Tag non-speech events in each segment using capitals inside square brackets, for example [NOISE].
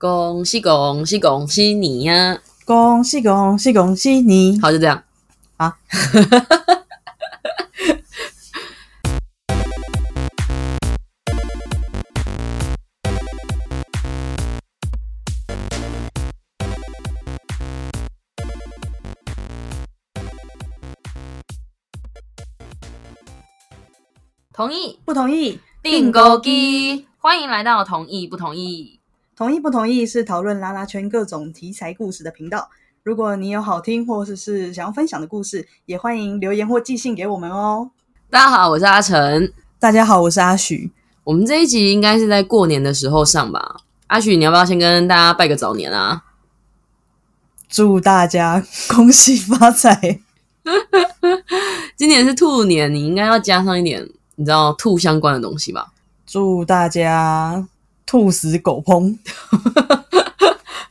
恭喜恭喜恭喜你呀！恭喜恭喜恭喜你！好，就这样啊。同意不同意？订购机，欢迎来到同意不同意。同意不同意是讨论拉拉圈各种题材故事的频道。如果你有好听或者是想要分享的故事，也欢迎留言或寄信给我们哦。大家好，我是阿成。大家好，我是阿许。我们这一集应该是在过年的时候上吧？阿许，你要不要先跟大家拜个早年啊？祝大家恭喜发财！[LAUGHS] 今年是兔年，你应该要加上一点，你知道兔相关的东西吧？祝大家兔死狗烹！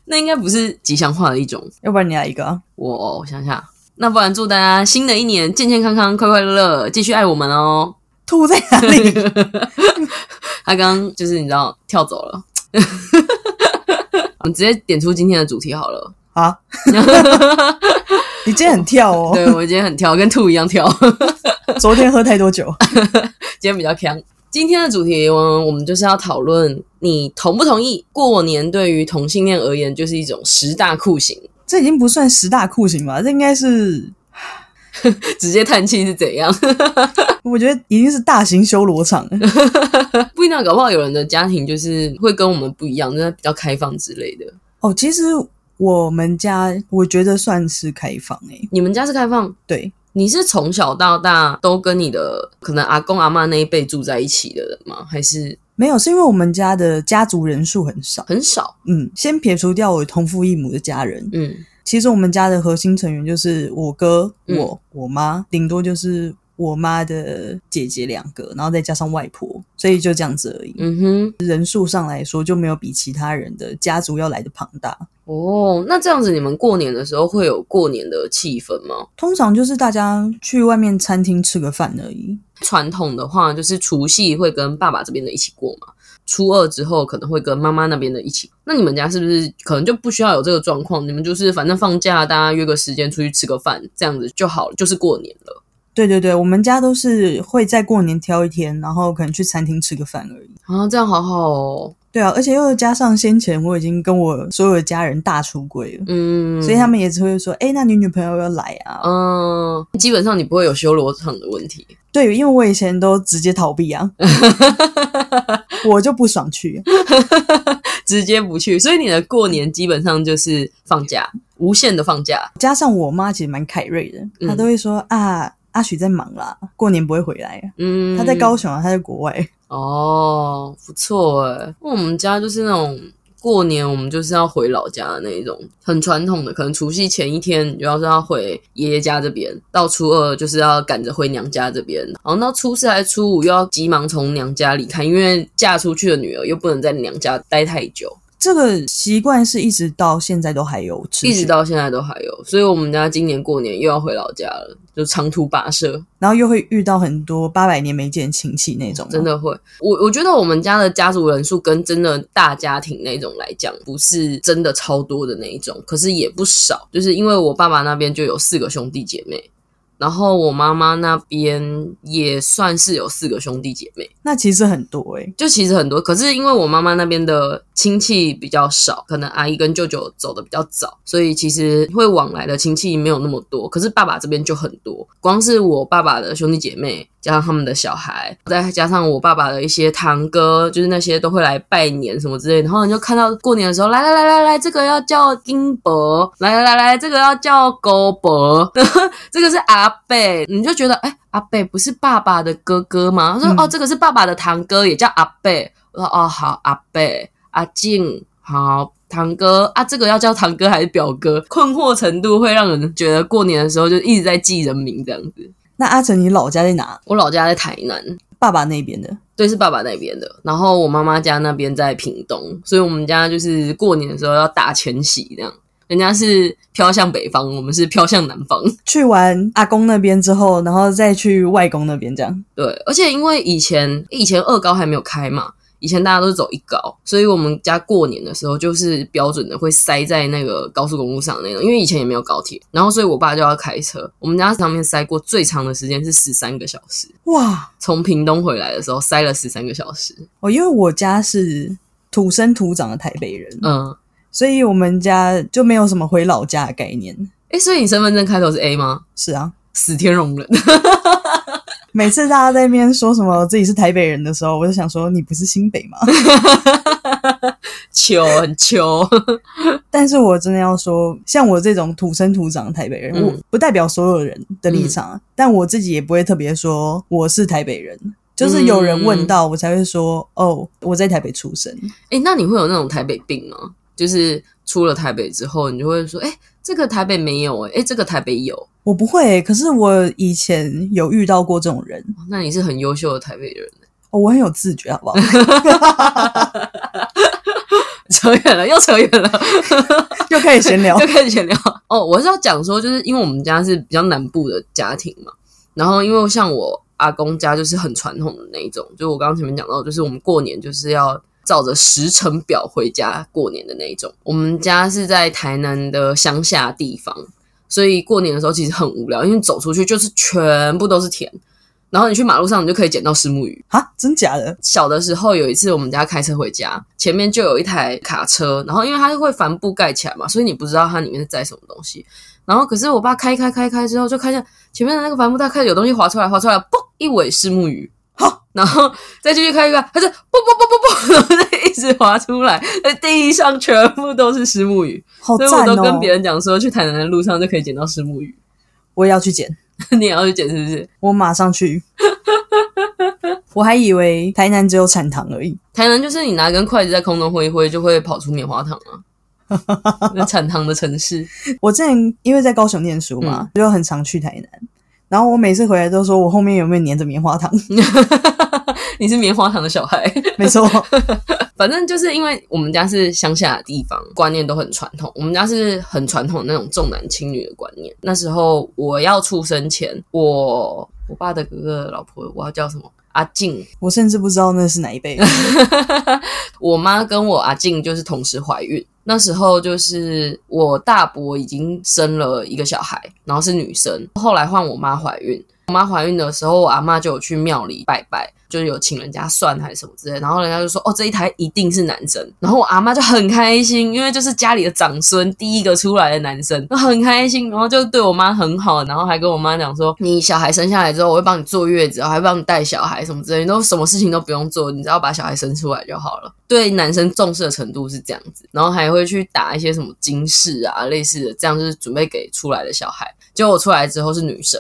那应该不是吉祥话的一种，要不然你来一个啊？我想想，那不然祝大家新的一年健健康康、快快乐乐，继续爱我们哦。兔在哪里？[LAUGHS] 他刚刚就是你知道跳走了。[LAUGHS] 我们直接点出今天的主题好了。啊！你今天很跳哦。对我今天很跳，跟兔一样跳。昨天喝太多酒，[LAUGHS] 今天比较强。今天的主题，我我们就是要讨论，你同不同意过年对于同性恋而言就是一种十大酷刑？这已经不算十大酷刑吧？这应该是 [LAUGHS] 直接叹气是怎样？[LAUGHS] 我觉得已经是大型修罗场。[LAUGHS] 不一定，搞不好有人的家庭就是会跟我们不一样，就是比较开放之类的。哦，其实我们家我觉得算是开放诶。你们家是开放？对。你是从小到大都跟你的可能阿公阿妈那一辈住在一起的人吗？还是没有？是因为我们家的家族人数很少，很少。嗯，先撇除掉我同父异母的家人，嗯，其实我们家的核心成员就是我哥、我、我妈，顶多就是我妈的姐姐两个，然后再加上外婆，所以就这样子而已。嗯哼，人数上来说就没有比其他人的家族要来的庞大。哦，那这样子你们过年的时候会有过年的气氛吗？通常就是大家去外面餐厅吃个饭而已。传统的话就是除夕会跟爸爸这边的一起过嘛，初二之后可能会跟妈妈那边的一起。那你们家是不是可能就不需要有这个状况？你们就是反正放假，大家约个时间出去吃个饭，这样子就好了，就是过年了。对对对，我们家都是会在过年挑一天，然后可能去餐厅吃个饭而已。啊，这样好好哦。对啊，而且又加上先前我已经跟我所有的家人大出轨了，嗯，所以他们也只会说，哎，那你女朋友要来啊？嗯，基本上你不会有修罗场的问题。对，因为我以前都直接逃避啊，[LAUGHS] 我就不爽去，直接不去。所以你的过年基本上就是放假，无限的放假。加上我妈其实蛮凯瑞的，她都会说啊，阿许在忙啦，过年不会回来。嗯，她在高雄啊，她在国外。哦，不错哎，我们家就是那种过年，我们就是要回老家的那一种，很传统的。可能除夕前一天，主要是要回爷爷家这边，到初二就是要赶着回娘家这边，然后到初四还初五又要急忙从娘家离开，因为嫁出去的女儿又不能在娘家待太久。这个习惯是一直到现在都还有，一直到现在都还有，所以我们家今年过年又要回老家了，就长途跋涉，然后又会遇到很多八百年没见亲戚那种，真的会。我我觉得我们家的家族人数跟真的大家庭那种来讲，不是真的超多的那一种，可是也不少，就是因为我爸爸那边就有四个兄弟姐妹。然后我妈妈那边也算是有四个兄弟姐妹，那其实很多诶，就其实很多。可是因为我妈妈那边的亲戚比较少，可能阿姨跟舅舅走的比较早，所以其实会往来的亲戚没有那么多。可是爸爸这边就很多，光是我爸爸的兄弟姐妹。加上他们的小孩，再加上我爸爸的一些堂哥，就是那些都会来拜年什么之类。然后你就看到过年的时候，来来来来来，这个要叫金伯，来来来来，这个要叫高伯，[LAUGHS] 这个是阿贝，你就觉得哎，阿贝不是爸爸的哥哥吗？他说哦，这个是爸爸的堂哥，也叫阿贝。我说哦，好，阿贝，阿静，好，堂哥啊，这个要叫堂哥还是表哥？困惑程度会让人觉得过年的时候就一直在记人名这样子。那阿成，你老家在哪？我老家在台南，爸爸那边的。对，是爸爸那边的。然后我妈妈家那边在屏东，所以我们家就是过年的时候要大迁徙这样。人家是飘向北方，我们是飘向南方。[LAUGHS] 去完阿公那边之后，然后再去外公那边这样。对，而且因为以前以前二高还没有开嘛。以前大家都是走一高，所以我们家过年的时候就是标准的会塞在那个高速公路上那种，因为以前也没有高铁，然后所以我爸就要开车。我们家上面塞过最长的时间是十三个小时，哇！从屏东回来的时候塞了十三个小时。哦，因为我家是土生土长的台北人，嗯，所以我们家就没有什么回老家的概念。哎，所以你身份证开头是 A 吗？是啊，死天容人。[LAUGHS] [LAUGHS] 每次大家在那边说什么自己是台北人的时候，我就想说你不是新北吗？秋很秋，但是我真的要说，像我这种土生土长的台北人，我不代表所有人的立场，但我自己也不会特别说我是台北人，就是有人问到我才会说哦，我在台北出生。哎，那你会有那种台北病吗？就是出了台北之后，你就会说，哎，这个台北没有，哎，这个台北有。我不会，可是我以前有遇到过这种人。那你是很优秀的台北人哦，我很有自觉，好不好？[LAUGHS] 扯远了，又扯远了，[LAUGHS] 又开始闲聊，[LAUGHS] 又开始闲聊。哦，我是要讲说，就是因为我们家是比较南部的家庭嘛，然后因为像我阿公家就是很传统的那一种，就我刚刚前面讲到，就是我们过年就是要照着时辰表回家过年的那一种。我们家是在台南的乡下地方。所以过年的时候其实很无聊，因为走出去就是全部都是田，然后你去马路上你就可以捡到石目鱼啊！真假的？小的时候有一次我们家开车回家，前面就有一台卡车，然后因为它会帆布盖起来嘛，所以你不知道它里面是载什么东西。然后可是我爸开开开开之后，就看见前面的那个帆布袋开始有东西滑出来，滑出来，嘣，一尾石目鱼。好，然后再继续开一个，它就啵啵啵啵啵，然后 [LAUGHS] 一直滑出来，在地上全部都是石目鱼，好哦！所以我都跟别人讲说，去台南的路上就可以捡到石目鱼。我也要去捡，[LAUGHS] 你也要去捡是不是？我马上去。[LAUGHS] 我还以为台南只有产糖而已，台南就是你拿根筷子在空中挥一挥，就会跑出棉花糖啊。那产糖的城市，我之前因为在高雄念书嘛，就很常去台南。然后我每次回来都说，我后面有没有粘着棉花糖？[LAUGHS] 你是棉花糖的小孩，[LAUGHS] 没错。[LAUGHS] 反正就是因为我们家是乡下的地方，观念都很传统。我们家是很传统那种重男轻女的观念。那时候我要出生前，我我爸的哥哥老婆，我要叫什么？阿静。我甚至不知道那是哪一辈。我妈跟我阿静就是同时怀孕。那时候就是我大伯已经生了一个小孩，然后是女生。后来换我妈怀孕，我妈怀孕的时候，我阿妈就有去庙里拜拜。就有请人家算还是什么之类，然后人家就说哦这一胎一定是男生，然后我阿妈就很开心，因为就是家里的长孙第一个出来的男生，很开心，然后就对我妈很好，然后还跟我妈讲说你小孩生下来之后，我会帮你坐月子，还帮你带小孩什么之类，都什么事情都不用做，你只要把小孩生出来就好了。对男生重视的程度是这样子，然后还会去打一些什么金饰啊类似的，这样就是准备给出来的小孩。结果我出来之后是女生，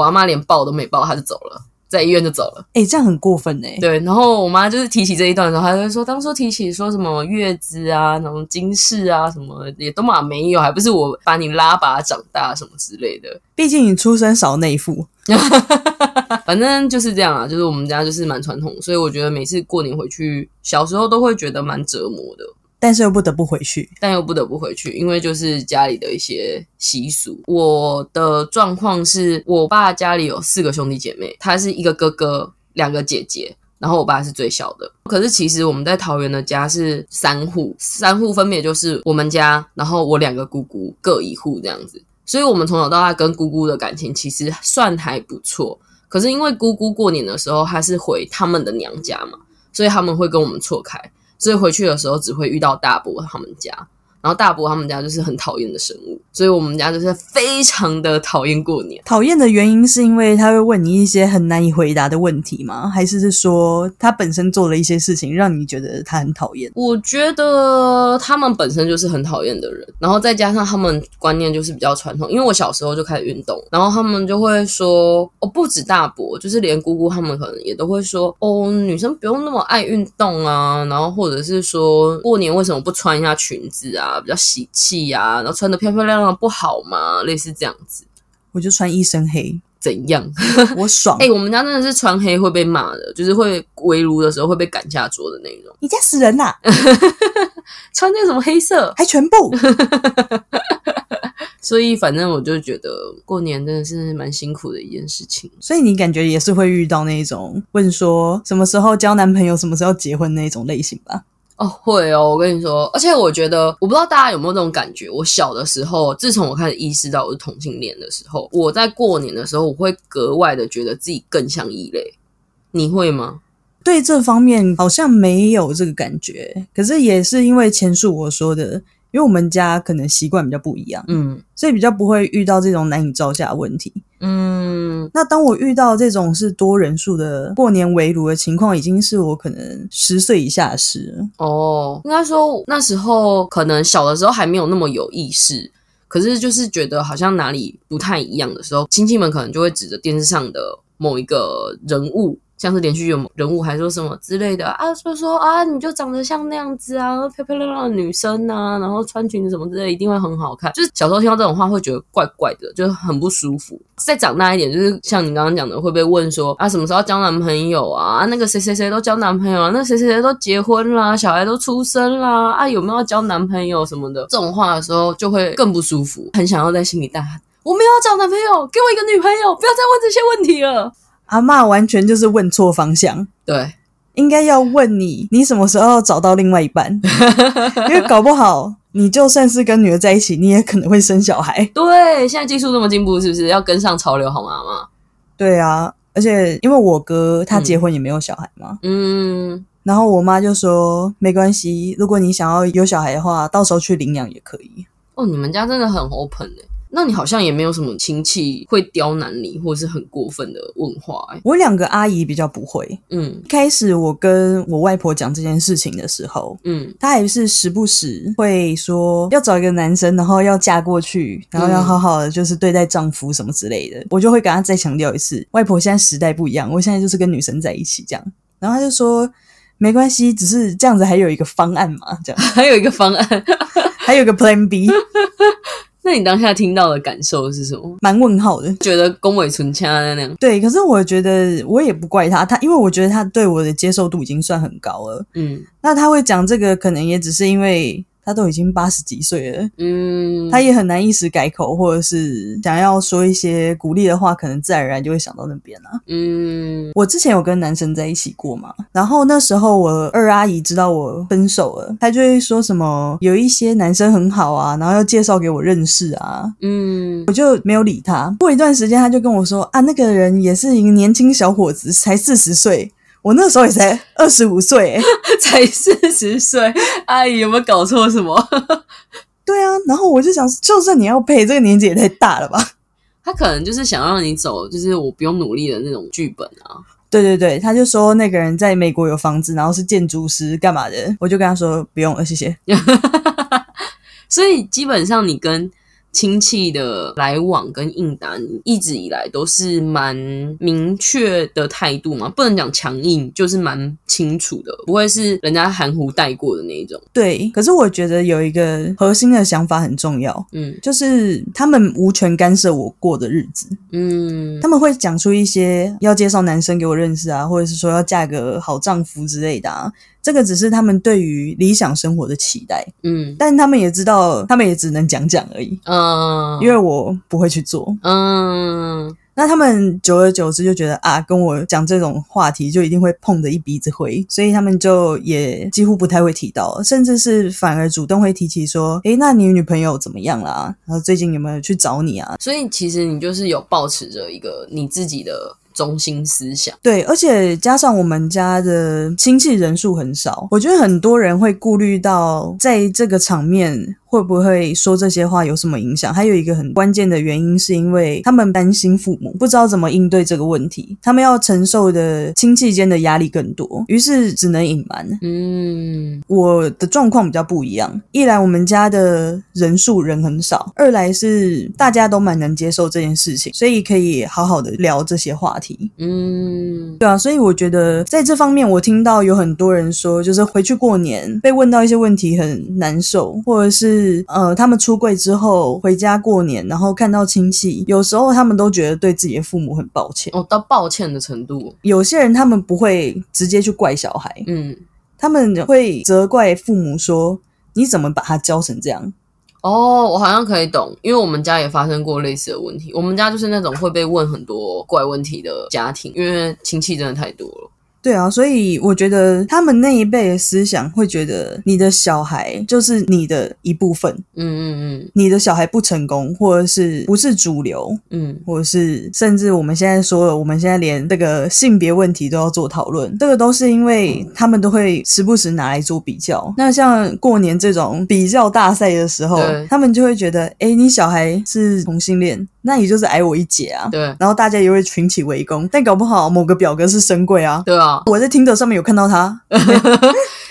我阿妈连抱都没抱，她就走了。在医院就走了，哎，这样很过分哎。对，然后我妈就是提起这一段的时候，她就说，当初提起说什么月子啊，那种金饰啊，什么也都嘛没有，还不是我把你拉拔长大什么之类的。[LAUGHS] 毕竟你出生少内附，[LAUGHS] 反正就是这样啊。就是我们家就是蛮传统，所以我觉得每次过年回去，小时候都会觉得蛮折磨的。但是又不得不回去，但又不得不回去，因为就是家里的一些习俗。我的状况是我爸家里有四个兄弟姐妹，他是一个哥哥，两个姐姐，然后我爸是最小的。可是其实我们在桃园的家是三户，三户分别就是我们家，然后我两个姑姑各一户这样子。所以，我们从小到大跟姑姑的感情其实算还不错。可是因为姑姑过年的时候她是回他们的娘家嘛，所以他们会跟我们错开。所以回去的时候只会遇到大伯他们家，然后大伯他们家就是很讨厌的生物，所以我们家就是非常的讨厌过年。讨厌的原因是因为他会问你一些很难以回答的问题吗？还是是说他本身做了一些事情让你觉得他很讨厌？我觉得他们本身就是很讨厌的人，然后再加上他们观念就是比较传统。因为我小时候就开始运动，然后他们就会说，哦，不止大伯，就是连姑姑他们可能也都会说，哦，女生不用那么爱运动啊，然后或者是说过年为什么不穿一下裙子啊，比较喜气啊，然后穿的漂漂亮亮不好吗？类似这样子，我就穿一身黑，怎样？我爽！[LAUGHS] 哎，我们家真的是穿黑会被骂的，就是会围炉的时候会被赶下桌的那种。你家死人呐！[LAUGHS] 穿那个什么黑色，还全部。[LAUGHS] 所以反正我就觉得过年真的是蛮辛苦的一件事情。所以你感觉也是会遇到那种问说什么时候交男朋友、什么时候结婚那种类型吧？哦，会哦，我跟你说，而且我觉得，我不知道大家有没有这种感觉。我小的时候，自从我开始意识到我是同性恋的时候，我在过年的时候，我会格外的觉得自己更像异类。你会吗？对这方面好像没有这个感觉，可是也是因为前述我说的。因为我们家可能习惯比较不一样，嗯，所以比较不会遇到这种难以招架的问题，嗯。那当我遇到这种是多人数的过年围炉的情况，已经是我可能十岁以下的事了。哦，应该说那时候可能小的时候还没有那么有意识，可是就是觉得好像哪里不太一样的时候，亲戚们可能就会指着电视上的某一个人物。像是连续剧人物，还说什么之类的啊，说说啊，你就长得像那样子啊，漂漂亮亮的女生啊，然后穿裙子什么之类，一定会很好看。就是小时候听到这种话，会觉得怪怪的，就是很不舒服。再长大一点，就是像你刚刚讲的，会被问说啊，什么时候交男朋友啊？那个谁谁谁都交男朋友了，那谁谁谁都结婚啦，小孩都出生啦，啊，有没有要交男朋友什么的？这种话的时候，就会更不舒服，很想要在心里大喊：我没有要找男朋友，给我一个女朋友，不要再问这些问题了。阿妈完全就是问错方向，对，应该要问你，你什么时候找到另外一半？[LAUGHS] 因为搞不好你就算是跟女儿在一起，你也可能会生小孩。对，现在技术那么进步，是不是要跟上潮流好吗？妈，对啊，而且因为我哥他结婚也没有小孩嘛，嗯，然后我妈就说没关系，如果你想要有小孩的话，到时候去领养也可以。哦，你们家真的很 open 哎。那你好像也没有什么亲戚会刁难你，或者是很过分的问话。我两个阿姨比较不会。嗯，开始我跟我外婆讲这件事情的时候，嗯，她还是时不时会说要找一个男生，然后要嫁过去，然后要好好的就是对待丈夫什么之类的。我就会跟她再强调一次，外婆现在时代不一样，我现在就是跟女生在一起这样。然后她就说没关系，只是这样子还有一个方案嘛，这样 [LAUGHS] 还有一个方案，还有个 Plan B。那你当下听到的感受是什么？蛮问号的，觉得恭维存掐那样。对，可是我觉得我也不怪他，他因为我觉得他对我的接受度已经算很高了。嗯，那他会讲这个，可能也只是因为。他都已经八十几岁了，嗯，他也很难一时改口，或者是想要说一些鼓励的话，可能自然而然就会想到那边了。嗯，我之前有跟男生在一起过嘛，然后那时候我二阿姨知道我分手了，她就会说什么有一些男生很好啊，然后要介绍给我认识啊，嗯，我就没有理他。过一段时间，他就跟我说啊，那个人也是一个年轻小伙子，才四十岁。我那时候也才二十五岁，[LAUGHS] 才四十岁，阿姨有没有搞错什么？[LAUGHS] 对啊，然后我就想，就算你要配，这个年纪也太大了吧？[LAUGHS] 他可能就是想让你走，就是我不用努力的那种剧本啊。对对对，他就说那个人在美国有房子，然后是建筑师，干嘛的？我就跟他说不用了，谢谢。所以基本上你跟。亲戚的来往跟应答，一直以来都是蛮明确的态度嘛，不能讲强硬，就是蛮清楚的，不会是人家含糊带过的那一种。对，可是我觉得有一个核心的想法很重要，嗯，就是他们无权干涉我过的日子，嗯，他们会讲出一些要介绍男生给我认识啊，或者是说要嫁个好丈夫之类的啊。这个只是他们对于理想生活的期待，嗯，但他们也知道，他们也只能讲讲而已，嗯，因为我不会去做，嗯，那他们久而久之就觉得啊，跟我讲这种话题就一定会碰着一鼻子灰，所以他们就也几乎不太会提到，甚至是反而主动会提起说，诶，那你女朋友怎么样啦？然后最近有没有去找你啊？所以其实你就是有保持着一个你自己的。中心思想对，而且加上我们家的亲戚人数很少，我觉得很多人会顾虑到在这个场面。会不会说这些话有什么影响？还有一个很关键的原因，是因为他们担心父母不知道怎么应对这个问题，他们要承受的亲戚间的压力更多，于是只能隐瞒。嗯，我的状况比较不一样，一来我们家的人数人很少，二来是大家都蛮能接受这件事情，所以可以好好的聊这些话题。嗯，对啊，所以我觉得在这方面，我听到有很多人说，就是回去过年被问到一些问题很难受，或者是。是呃，他们出柜之后回家过年，然后看到亲戚，有时候他们都觉得对自己的父母很抱歉哦，到抱歉的程度。有些人他们不会直接去怪小孩，嗯，他们会责怪父母说：“你怎么把他教成这样？”哦，我好像可以懂，因为我们家也发生过类似的问题。我们家就是那种会被问很多怪问题的家庭，因为亲戚真的太多了。对啊，所以我觉得他们那一辈的思想会觉得你的小孩就是你的一部分，嗯嗯嗯，你的小孩不成功或者是不是主流，嗯，或者是甚至我们现在说了，我们现在连这个性别问题都要做讨论，这个都是因为他们都会时不时拿来做比较。那像过年这种比较大赛的时候，他们就会觉得，哎，你小孩是同性恋。那也就是矮我一截啊，对，然后大家也会群起围攻，但搞不好某个表哥是深贵啊，对啊，我在听的上面有看到他，[LAUGHS]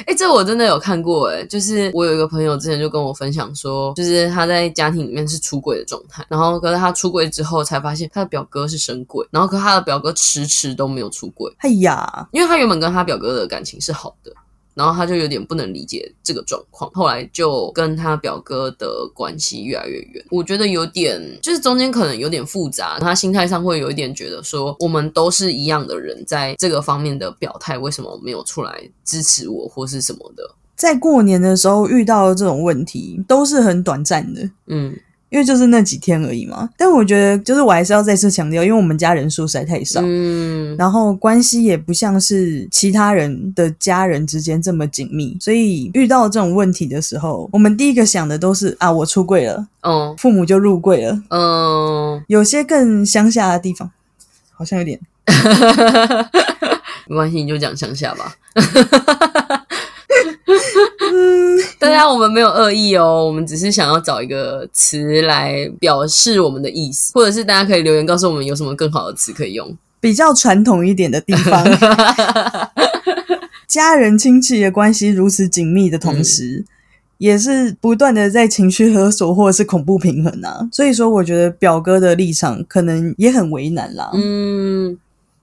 哎，这我真的有看过，哎，就是我有一个朋友之前就跟我分享说，就是他在家庭里面是出轨的状态，然后可是他出轨之后才发现他的表哥是神鬼，然后可他的表哥迟迟都没有出轨，哎呀，因为他原本跟他表哥的感情是好的。然后他就有点不能理解这个状况，后来就跟他表哥的关系越来越远。我觉得有点，就是中间可能有点复杂。他心态上会有一点觉得说，我们都是一样的人，在这个方面的表态，为什么没有出来支持我或是什么的？在过年的时候遇到这种问题，都是很短暂的。嗯。因为就是那几天而已嘛，但我觉得就是我还是要再次强调，因为我们家人数实在太少，嗯，然后关系也不像是其他人的家人之间这么紧密，所以遇到这种问题的时候，我们第一个想的都是啊，我出柜了，嗯，父母就入柜了，嗯，有些更乡下的地方，好像有点，[LAUGHS] 没关系，你就讲乡下吧。大家，我们没有恶意哦，我们只是想要找一个词来表示我们的意思，或者是大家可以留言告诉我们有什么更好的词可以用，比较传统一点的地方。[LAUGHS] 家人亲戚的关系如此紧密的同时，也是不断的在情绪勒索或者是恐怖平衡啊。所以说，我觉得表哥的立场可能也很为难啦。嗯。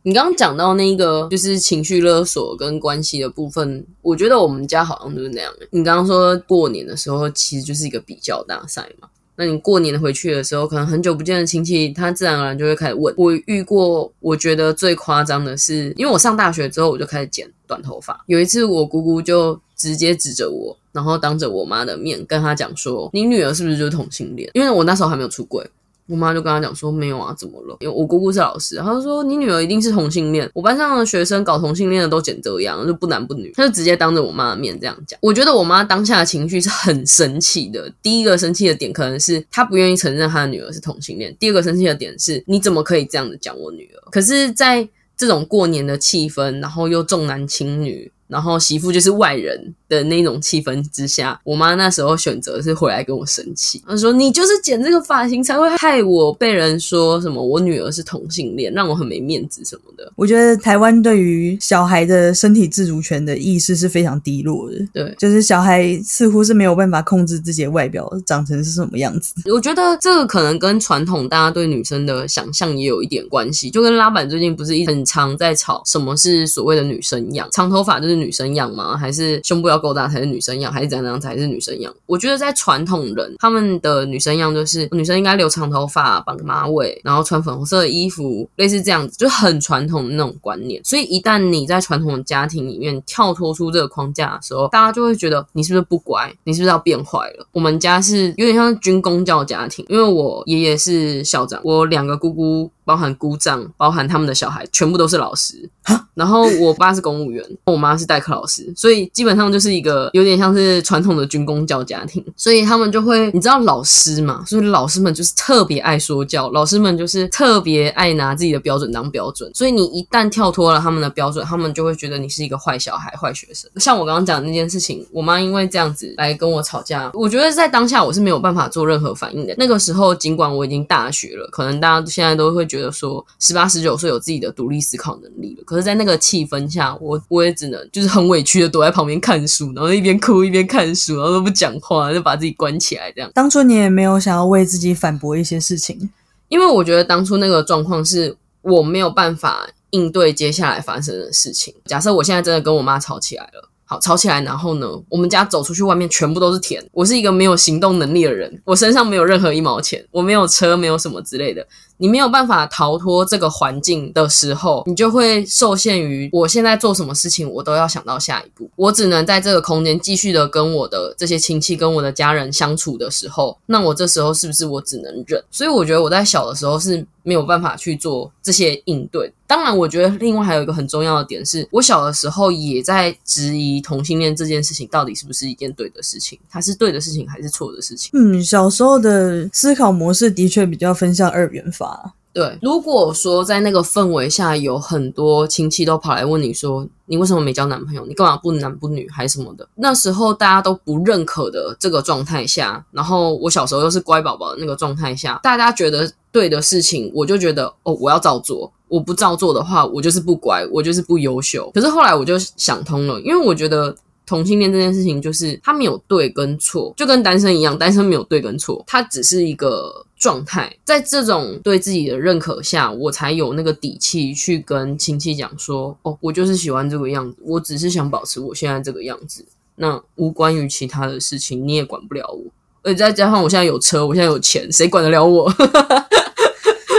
你刚刚讲到那个就是情绪勒索跟关系的部分，我觉得我们家好像就是那样。你刚刚说过年的时候其实就是一个比较大赛嘛，那你过年回去的时候，可能很久不见的亲戚，他自然而然就会开始问。我遇过，我觉得最夸张的是，因为我上大学之后我就开始剪短头发，有一次我姑姑就直接指着我，然后当着我妈的面跟她讲说：“你女儿是不是就是同性恋？”因为我那时候还没有出柜。我妈就跟他讲说没有啊，怎么了？因为我姑姑是老师，她就说你女儿一定是同性恋。我班上的学生搞同性恋的都剪这样，就不男不女。她就直接当着我妈的面这样讲。我觉得我妈当下的情绪是很生气的。第一个生气的点可能是她不愿意承认她的女儿是同性恋。第二个生气的点是你怎么可以这样子讲我女儿？可是，在这种过年的气氛，然后又重男轻女。然后媳妇就是外人的那种气氛之下，我妈那时候选择是回来跟我生气，她说：“你就是剪这个发型才会害我被人说什么我女儿是同性恋，让我很没面子什么的。”我觉得台湾对于小孩的身体自主权的意识是非常低落的。对，就是小孩似乎是没有办法控制自己的外表长成是什么样子。我觉得这个可能跟传统大家对女生的想象也有一点关系，就跟拉板最近不是一很常在吵什么是所谓的女生样，长头发就是。女生样吗？还是胸部要够大才是女生样？还是怎样才是女生样？我觉得在传统人他们的女生样就是女生应该留长头发、绑马尾，然后穿粉红色的衣服，类似这样子，就很传统的那种观念。所以一旦你在传统的家庭里面跳脱出这个框架的时候，大家就会觉得你是不是不乖？你是不是要变坏了？我们家是有点像军工教家庭，因为我爷爷是校长，我两个姑姑。包含姑丈，包含他们的小孩，全部都是老师。然后我爸是公务员，我妈是代课老师，所以基本上就是一个有点像是传统的军工教家庭。所以他们就会，你知道老师嘛？所以老师们就是特别爱说教，老师们就是特别爱拿自己的标准当标准。所以你一旦跳脱了他们的标准，他们就会觉得你是一个坏小孩、坏学生。像我刚刚讲的那件事情，我妈因为这样子来跟我吵架，我觉得在当下我是没有办法做任何反应的。那个时候，尽管我已经大学了，可能大家现在都会觉得。说十八十九岁有自己的独立思考能力了，可是，在那个气氛下，我我也只能就是很委屈的躲在旁边看书，然后一边哭一边看书，然后都不讲话，就把自己关起来这样。当初你也没有想要为自己反驳一些事情，因为我觉得当初那个状况是我没有办法应对接下来发生的事情。假设我现在真的跟我妈吵起来了。好吵起来，然后呢，我们家走出去外面全部都是田。我是一个没有行动能力的人，我身上没有任何一毛钱，我没有车，没有什么之类的。你没有办法逃脱这个环境的时候，你就会受限于我现在做什么事情，我都要想到下一步。我只能在这个空间继续的跟我的这些亲戚、跟我的家人相处的时候，那我这时候是不是我只能忍？所以我觉得我在小的时候是没有办法去做这些应对。当然，我觉得另外还有一个很重要的点是，我小的时候也在质疑同性恋这件事情到底是不是一件对的事情，它是对的事情还是错的事情？嗯，小时候的思考模式的确比较分向二元法。对，如果说在那个氛围下有很多亲戚都跑来问你说，你为什么没交男朋友？你干嘛不男不女还什么的？那时候大家都不认可的这个状态下，然后我小时候又是乖宝宝的那个状态下，大家觉得对的事情，我就觉得哦，我要照做。我不照做的话，我就是不乖，我就是不优秀。可是后来我就想通了，因为我觉得。同性恋这件事情，就是他没有对跟错，就跟单身一样，单身没有对跟错，它只是一个状态。在这种对自己的认可下，我才有那个底气去跟亲戚讲说：“哦，我就是喜欢这个样子，我只是想保持我现在这个样子，那无关于其他的事情，你也管不了我。而且再加上我现在有车，我现在有钱，谁管得了我？” [LAUGHS]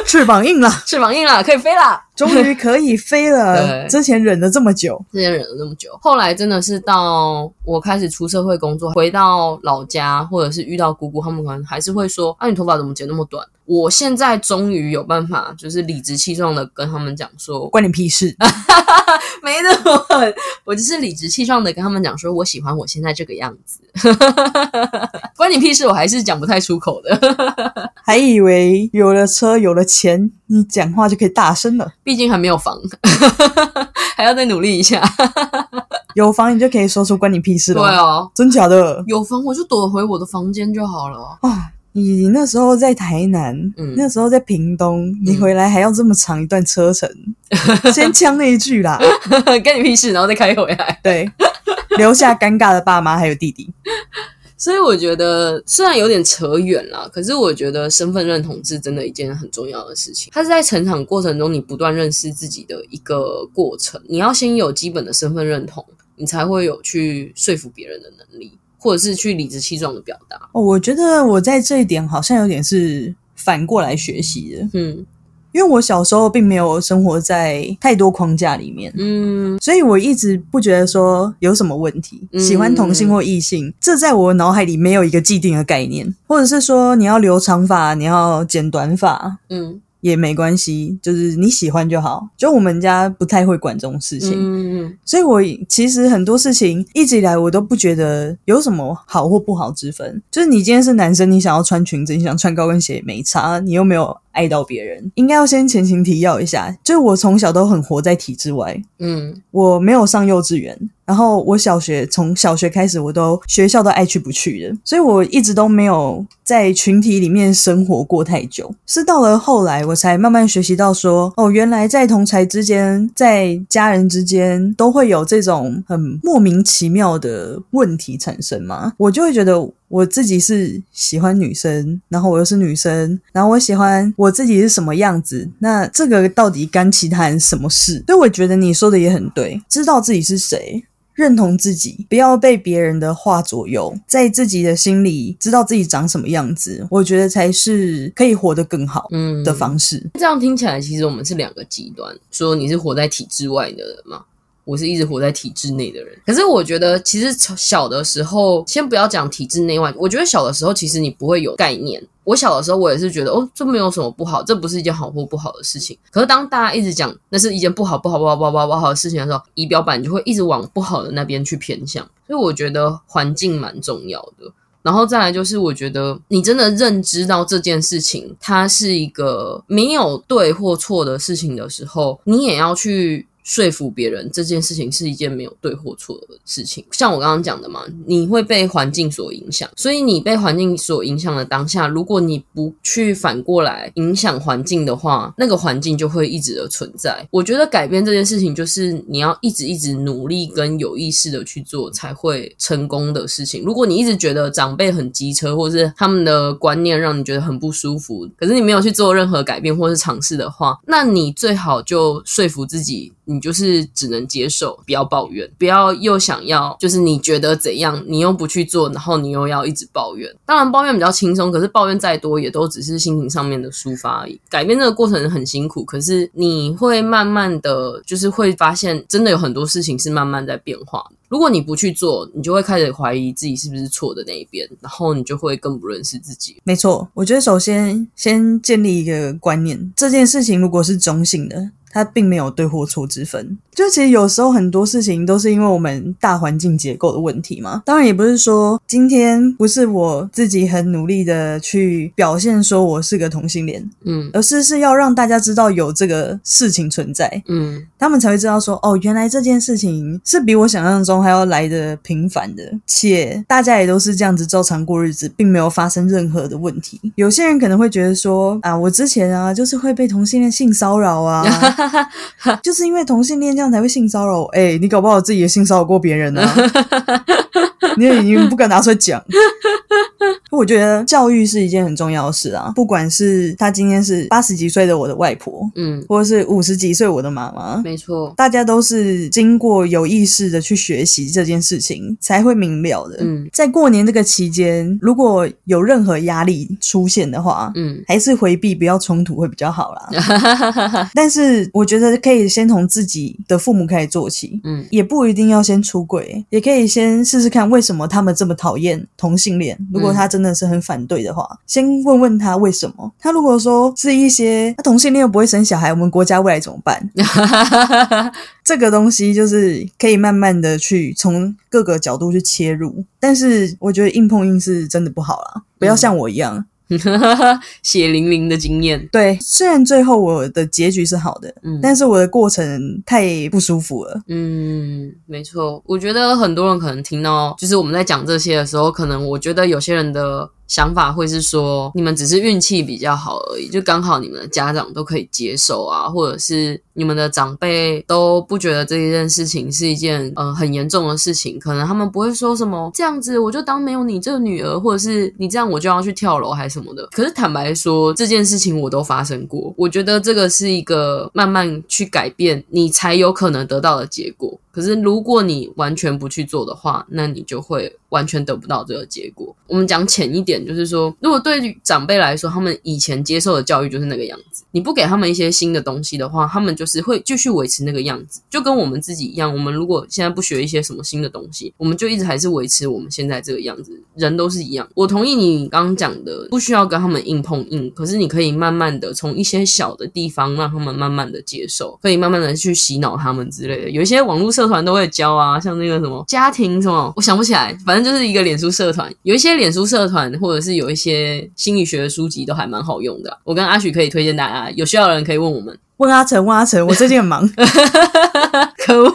翅膀硬了，翅膀硬了，可以飞了，终于可以飞了。[LAUGHS] 之前忍了这么久，之前忍了这么久，后来真的是到我开始出社会工作，回到老家，或者是遇到姑姑，他们可能还是会说：“啊，你头发怎么剪那么短？”我现在终于有办法，就是理直气壮的跟他们讲说：“关你屁事！” [LAUGHS] 没那么，我就是理直气壮的跟他们讲说：“我喜欢我现在这个样子。[LAUGHS] ”关你屁事！我还是讲不太出口的，还以为有了车有了钱，你讲话就可以大声了。毕竟还没有房，[LAUGHS] 还要再努力一下。[LAUGHS] 有房你就可以说出关你屁事了。对啊，真假的？有房我就躲回我的房间就好了啊。你那时候在台南，那时候在屏东，你回来还要这么长一段车程，[LAUGHS] 先呛那一句啦，跟你屁事，然后再开回来，对，留下尴尬的爸妈还有弟弟。所以我觉得虽然有点扯远了，可是我觉得身份认同是真的一件很重要的事情。它是在成长过程中你不断认识自己的一个过程。你要先有基本的身份认同，你才会有去说服别人的能力。或者是去理直气壮的表达哦，我觉得我在这一点好像有点是反过来学习的，嗯，因为我小时候并没有生活在太多框架里面，嗯，所以我一直不觉得说有什么问题，喜欢同性或异性，这在我脑海里没有一个既定的概念，或者是说你要留长发，你要剪短发，嗯。也没关系，就是你喜欢就好。就我们家不太会管这种事情，嗯所以我其实很多事情一直以来我都不觉得有什么好或不好之分。就是你今天是男生，你想要穿裙子，你想穿高跟鞋也没差，你又没有。爱到别人，应该要先前情提要一下，就是我从小都很活在体制外，嗯，我没有上幼稚园，然后我小学从小学开始，我都学校都爱去不去的，所以我一直都没有在群体里面生活过太久。是到了后来，我才慢慢学习到说，哦，原来在同才之间，在家人之间，都会有这种很莫名其妙的问题产生嘛，我就会觉得。我自己是喜欢女生，然后我又是女生，然后我喜欢我自己是什么样子，那这个到底干其他人什么事？所以我觉得你说的也很对，知道自己是谁，认同自己，不要被别人的话左右，在自己的心里知道自己长什么样子，我觉得才是可以活得更好的方式。这样听起来，其实我们是两个极端，说你是活在体制外的人吗？我是一直活在体制内的人，可是我觉得其实小的时候，先不要讲体制内外，我觉得小的时候其实你不会有概念。我小的时候，我也是觉得哦，这没有什么不好，这不是一件好或不好的事情。可是当大家一直讲那是一件不好、不好、不好、不好、不好、不好的事情的时候，仪表板就会一直往不好的那边去偏向。所以我觉得环境蛮重要的。然后再来就是，我觉得你真的认知到这件事情，它是一个没有对或错的事情的时候，你也要去。说服别人这件事情是一件没有对或错的事情，像我刚刚讲的嘛，你会被环境所影响，所以你被环境所影响的当下，如果你不去反过来影响环境的话，那个环境就会一直的存在。我觉得改变这件事情，就是你要一直一直努力跟有意识的去做，才会成功的事情。如果你一直觉得长辈很机车，或是他们的观念让你觉得很不舒服，可是你没有去做任何改变或是尝试的话，那你最好就说服自己。你就是只能接受，不要抱怨，不要又想要就是你觉得怎样，你又不去做，然后你又要一直抱怨。当然抱怨比较轻松，可是抱怨再多也都只是心情上面的抒发而已。改变这个过程很辛苦，可是你会慢慢的就是会发现，真的有很多事情是慢慢在变化。如果你不去做，你就会开始怀疑自己是不是错的那一边，然后你就会更不认识自己。没错，我觉得首先先建立一个观念，这件事情如果是中性的。它并没有对或错之分，就其实有时候很多事情都是因为我们大环境结构的问题嘛。当然也不是说今天不是我自己很努力的去表现说我是个同性恋，嗯，而是是要让大家知道有这个事情存在，嗯，他们才会知道说哦，原来这件事情是比我想象中还要来的频繁的，且大家也都是这样子照常过日子，并没有发生任何的问题。有些人可能会觉得说啊，我之前啊就是会被同性恋性骚扰啊。[LAUGHS] [LAUGHS] 就是因为同性恋这样才会性骚扰，哎，你搞不好自己也性骚扰过别人呢，[LAUGHS] 你也已经不敢拿出来讲。我觉得教育是一件很重要的事啊，不管是他今天是八十几岁的我的外婆，嗯，或者是五十几岁我的妈妈，没错，大家都是经过有意识的去学习这件事情，才会明了的。嗯，在过年这个期间，如果有任何压力出现的话，嗯，还是回避，不要冲突会比较好啦。[LAUGHS] 但是我觉得可以先从自己的父母开始做起，嗯，也不一定要先出轨，也可以先试试看为什么他们这么讨厌同性恋。如果他真的是很反对的话，先问问他为什么。他如果说是一些同性恋又不会生小孩，我们国家未来怎么办？[LAUGHS] 这个东西就是可以慢慢的去从各个角度去切入。但是我觉得硬碰硬是真的不好啦，不要像我一样。[LAUGHS] 血淋淋的经验，对，虽然最后我的结局是好的，嗯，但是我的过程太不舒服了。嗯，没错，我觉得很多人可能听到，就是我们在讲这些的时候，可能我觉得有些人的。想法会是说，你们只是运气比较好而已，就刚好你们的家长都可以接受啊，或者是你们的长辈都不觉得这一件事情是一件呃很严重的事情，可能他们不会说什么这样子我就当没有你这个女儿，或者是你这样我就要去跳楼还是什么的。可是坦白说，这件事情我都发生过，我觉得这个是一个慢慢去改变你才有可能得到的结果。可是，如果你完全不去做的话，那你就会完全得不到这个结果。我们讲浅一点，就是说，如果对长辈来说，他们以前接受的教育就是那个样子，你不给他们一些新的东西的话，他们就是会继续维持那个样子，就跟我们自己一样。我们如果现在不学一些什么新的东西，我们就一直还是维持我们现在这个样子。人都是一样。我同意你刚刚讲的，不需要跟他们硬碰硬，可是你可以慢慢的从一些小的地方让他们慢慢的接受，可以慢慢的去洗脑他们之类的。有一些网络社。团都会教啊，像那个什么家庭什么，我想不起来，反正就是一个脸书社团，有一些脸书社团或者是有一些心理学的书籍都还蛮好用的。我跟阿许可以推荐大家，有需要的人可以问我们。问阿成，问阿成，我最近很忙，[LAUGHS] 可恶，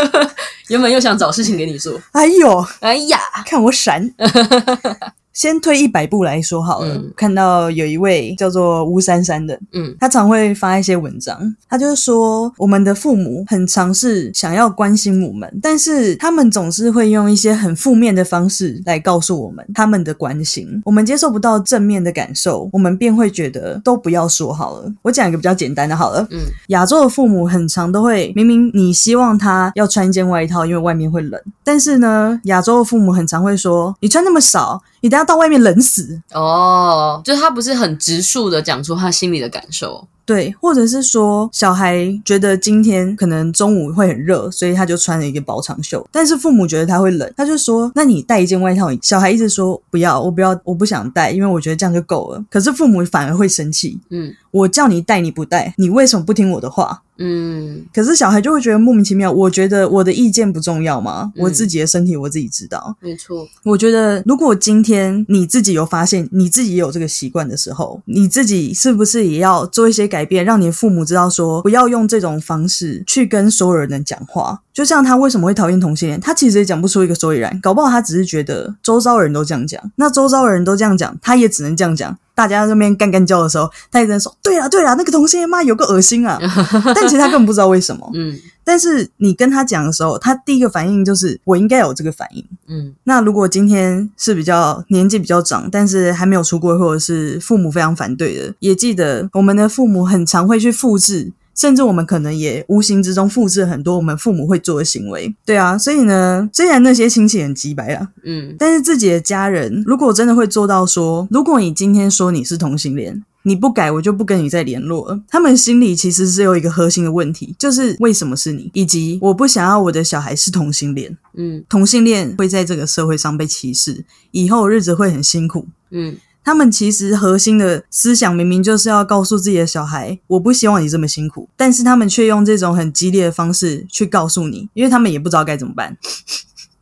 [LAUGHS] 原本又想找事情给你做，哎呦，哎呀，看我闪。[LAUGHS] 先退一百步来说好了，看到有一位叫做吴珊珊的，嗯，他常会发一些文章，他就是说我们的父母很尝试想要关心我们，但是他们总是会用一些很负面的方式来告诉我们他们的关心，我们接受不到正面的感受，我们便会觉得都不要说好了。我讲一个比较简单的，好了，嗯，亚洲的父母很常都会明明你希望他要穿一件外套，因为外面会冷，但是呢，亚洲的父母很常会说你穿那么少。你等下到外面冷死哦，就是他不是很直述的讲出他心里的感受。对，或者是说小孩觉得今天可能中午会很热，所以他就穿了一个薄长袖。但是父母觉得他会冷，他就说：“那你带一件外套。”小孩一直说：“不要，我不要，我不想带，因为我觉得这样就够了。”可是父母反而会生气。嗯，我叫你带你不带，你为什么不听我的话？嗯，可是小孩就会觉得莫名其妙。我觉得我的意见不重要吗？我自己的身体我自己知道。没错，我觉得如果今天你自己有发现你自己也有这个习惯的时候，你自己是不是也要做一些？改变，让你父母知道说，不要用这种方式去跟所有人讲话。就像他为什么会讨厌同性恋，他其实也讲不出一个所以然。搞不好他只是觉得周遭人都这样讲，那周遭的人都这样讲，他也只能这样讲。大家那边干干叫的时候，他也在说：“对啊，对啊，那个同性恋妈有个恶心啊！[LAUGHS] ”但其实他根本不知道为什么。嗯。但是你跟他讲的时候，他第一个反应就是我应该有这个反应。嗯，那如果今天是比较年纪比较长，但是还没有出过，或者是父母非常反对的，也记得我们的父母很常会去复制甚至我们可能也无形之中复制很多我们父母会做的行为。对啊，所以呢，虽然那些亲戚很鸡白啊，嗯，但是自己的家人如果真的会做到说，如果你今天说你是同性恋。你不改，我就不跟你再联络了。他们心里其实是有一个核心的问题，就是为什么是你，以及我不想要我的小孩是同性恋。嗯，同性恋会在这个社会上被歧视，以后日子会很辛苦。嗯，他们其实核心的思想明明就是要告诉自己的小孩，我不希望你这么辛苦，但是他们却用这种很激烈的方式去告诉你，因为他们也不知道该怎么办。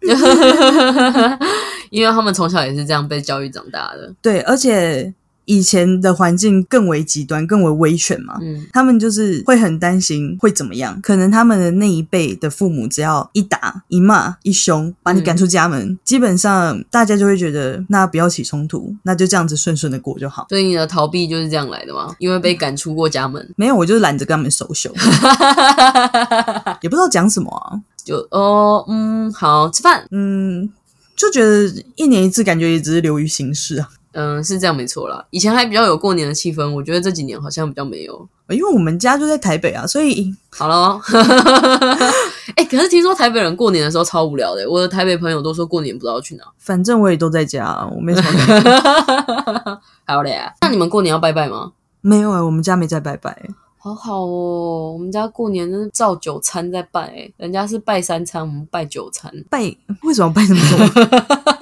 [LAUGHS] 因为他们从小也是这样被教育长大的。对，而且。以前的环境更为极端，更为威权嘛，嗯，他们就是会很担心会怎么样。可能他们的那一辈的父母，只要一打、一骂、一凶，把你赶出家门，基本上大家就会觉得，那不要起冲突，那就这样子顺顺的过就好。所以你的逃避就是这样来的吗？因为被赶出过家门？[LAUGHS] 没有，我就是懒得跟他们收手，[LAUGHS] 也不知道讲什么啊。就哦，嗯，好吃饭，嗯，就觉得一年一次，感觉也只是流于形式啊。嗯，是这样没错啦。以前还比较有过年的气氛，我觉得这几年好像比较没有。因为我们家就在台北啊，所以好了。[LAUGHS] 哎，可是听说台北人过年的时候超无聊的。我的台北朋友都说过年不知道去哪。反正我也都在家，我没什么。[LAUGHS] 好嘞，那你们过年要拜拜吗？没有啊，我们家没在拜拜。好好哦，我们家过年是照九餐在拜，人家是拜三餐，我们拜九餐。拜为什么拜这么多？[LAUGHS]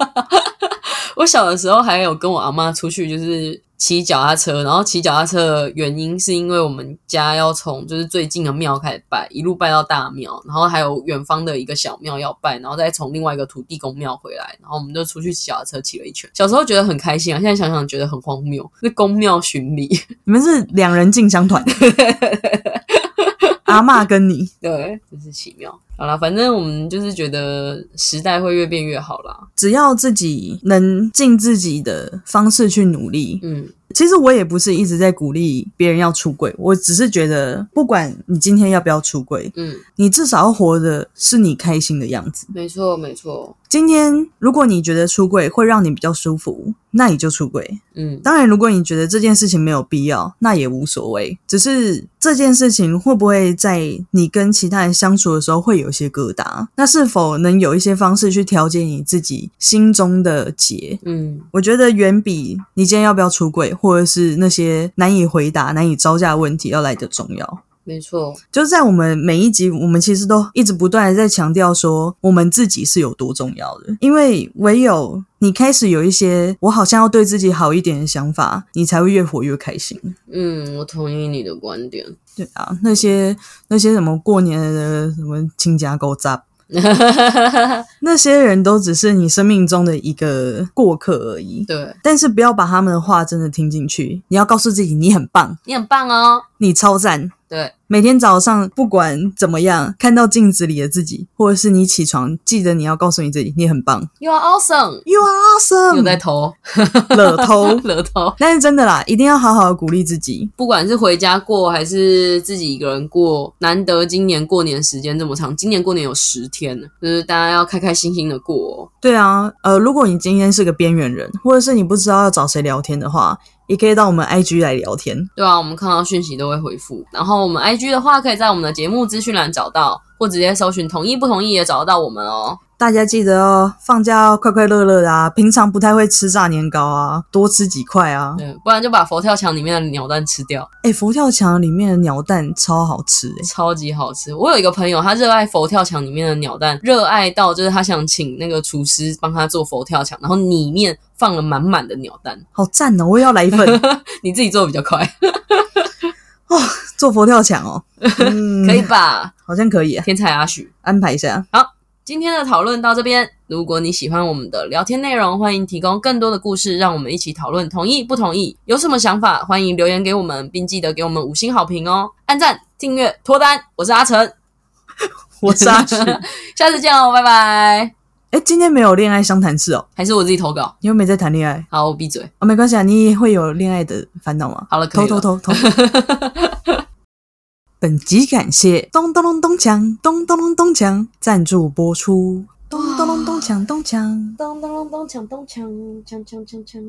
[LAUGHS] 我小的时候还有跟我阿妈出去，就是骑脚踏车，然后骑脚踏车原因是因为我们家要从就是最近的庙开始拜，一路拜到大庙，然后还有远方的一个小庙要拜，然后再从另外一个土地公庙回来，然后我们就出去骑脚踏车骑了一圈。小时候觉得很开心啊，现在想想觉得很荒谬，是公庙巡礼，[LAUGHS] 你们是两人进香团。[LAUGHS] 阿妈跟你对，真是奇妙。好了，反正我们就是觉得时代会越变越好啦，只要自己能尽自己的方式去努力，嗯。其实我也不是一直在鼓励别人要出轨，我只是觉得，不管你今天要不要出轨，嗯，你至少要活的是你开心的样子。没错，没错。今天如果你觉得出轨会让你比较舒服，那你就出轨。嗯，当然，如果你觉得这件事情没有必要，那也无所谓。只是这件事情会不会在你跟其他人相处的时候会有一些疙瘩？那是否能有一些方式去调节你自己心中的结？嗯，我觉得远比你今天要不要出柜。或者是那些难以回答、难以招架的问题要来的重要。没错，就是在我们每一集，我们其实都一直不断的在强调说，我们自己是有多重要的。因为唯有你开始有一些我好像要对自己好一点的想法，你才会越活越开心。嗯，我同意你的观点。对啊，那些那些什么过年的什么亲家狗杂。[LAUGHS] 那些人都只是你生命中的一个过客而已。对，但是不要把他们的话真的听进去。你要告诉自己，你很棒，你很棒哦，你超赞。对。每天早上不管怎么样，看到镜子里的自己，或者是你起床，记得你要告诉你自己，你很棒。You are awesome. You are awesome. 有在偷，惹偷，[LAUGHS] 惹偷。但是真的啦，一定要好好的鼓励自己。不管是回家过，还是自己一个人过，难得今年过年时间这么长，今年过年有十天呢，就是大家要开开心心的过。对啊，呃，如果你今天是个边缘人，或者是你不知道要找谁聊天的话。也可以到我们 IG 来聊天，对啊，我们看到讯息都会回复。然后我们 IG 的话，可以在我们的节目资讯栏找到，或直接搜寻“同意不同意”也找得到我们哦。大家记得哦，放假要快快乐乐的啊！平常不太会吃炸年糕啊，多吃几块啊，对，不然就把佛跳墙里面的鸟蛋吃掉。哎，佛跳墙里面的鸟蛋超好吃，超级好吃。我有一个朋友，他热爱佛跳墙里面的鸟蛋，热爱到就是他想请那个厨师帮他做佛跳墙，然后里面放了满满的鸟蛋，好赞哦！我也要来一份，[LAUGHS] 你自己做比较快 [LAUGHS] 哦，做佛跳墙哦，[LAUGHS] 可以吧？好像可以啊，天才阿许安排一下，好。今天的讨论到这边。如果你喜欢我们的聊天内容，欢迎提供更多的故事，让我们一起讨论。同意不同意？有什么想法？欢迎留言给我们，并记得给我们五星好评哦！按赞、订阅、脱单。我是阿成，我是阿成，[LAUGHS] 下次见哦，拜拜。哎，今天没有恋爱相谈室哦，还是我自己投稿？你又没在谈恋爱？好，我闭嘴。哦，没关系啊，你会有恋爱的烦恼吗？好了，偷偷偷偷。[LAUGHS] 本集感谢咚咚咚咚锵咚咚咚咚锵赞助播出，咚咚咚咚锵咚锵咚咚咚咚锵咚锵锵锵锵锵。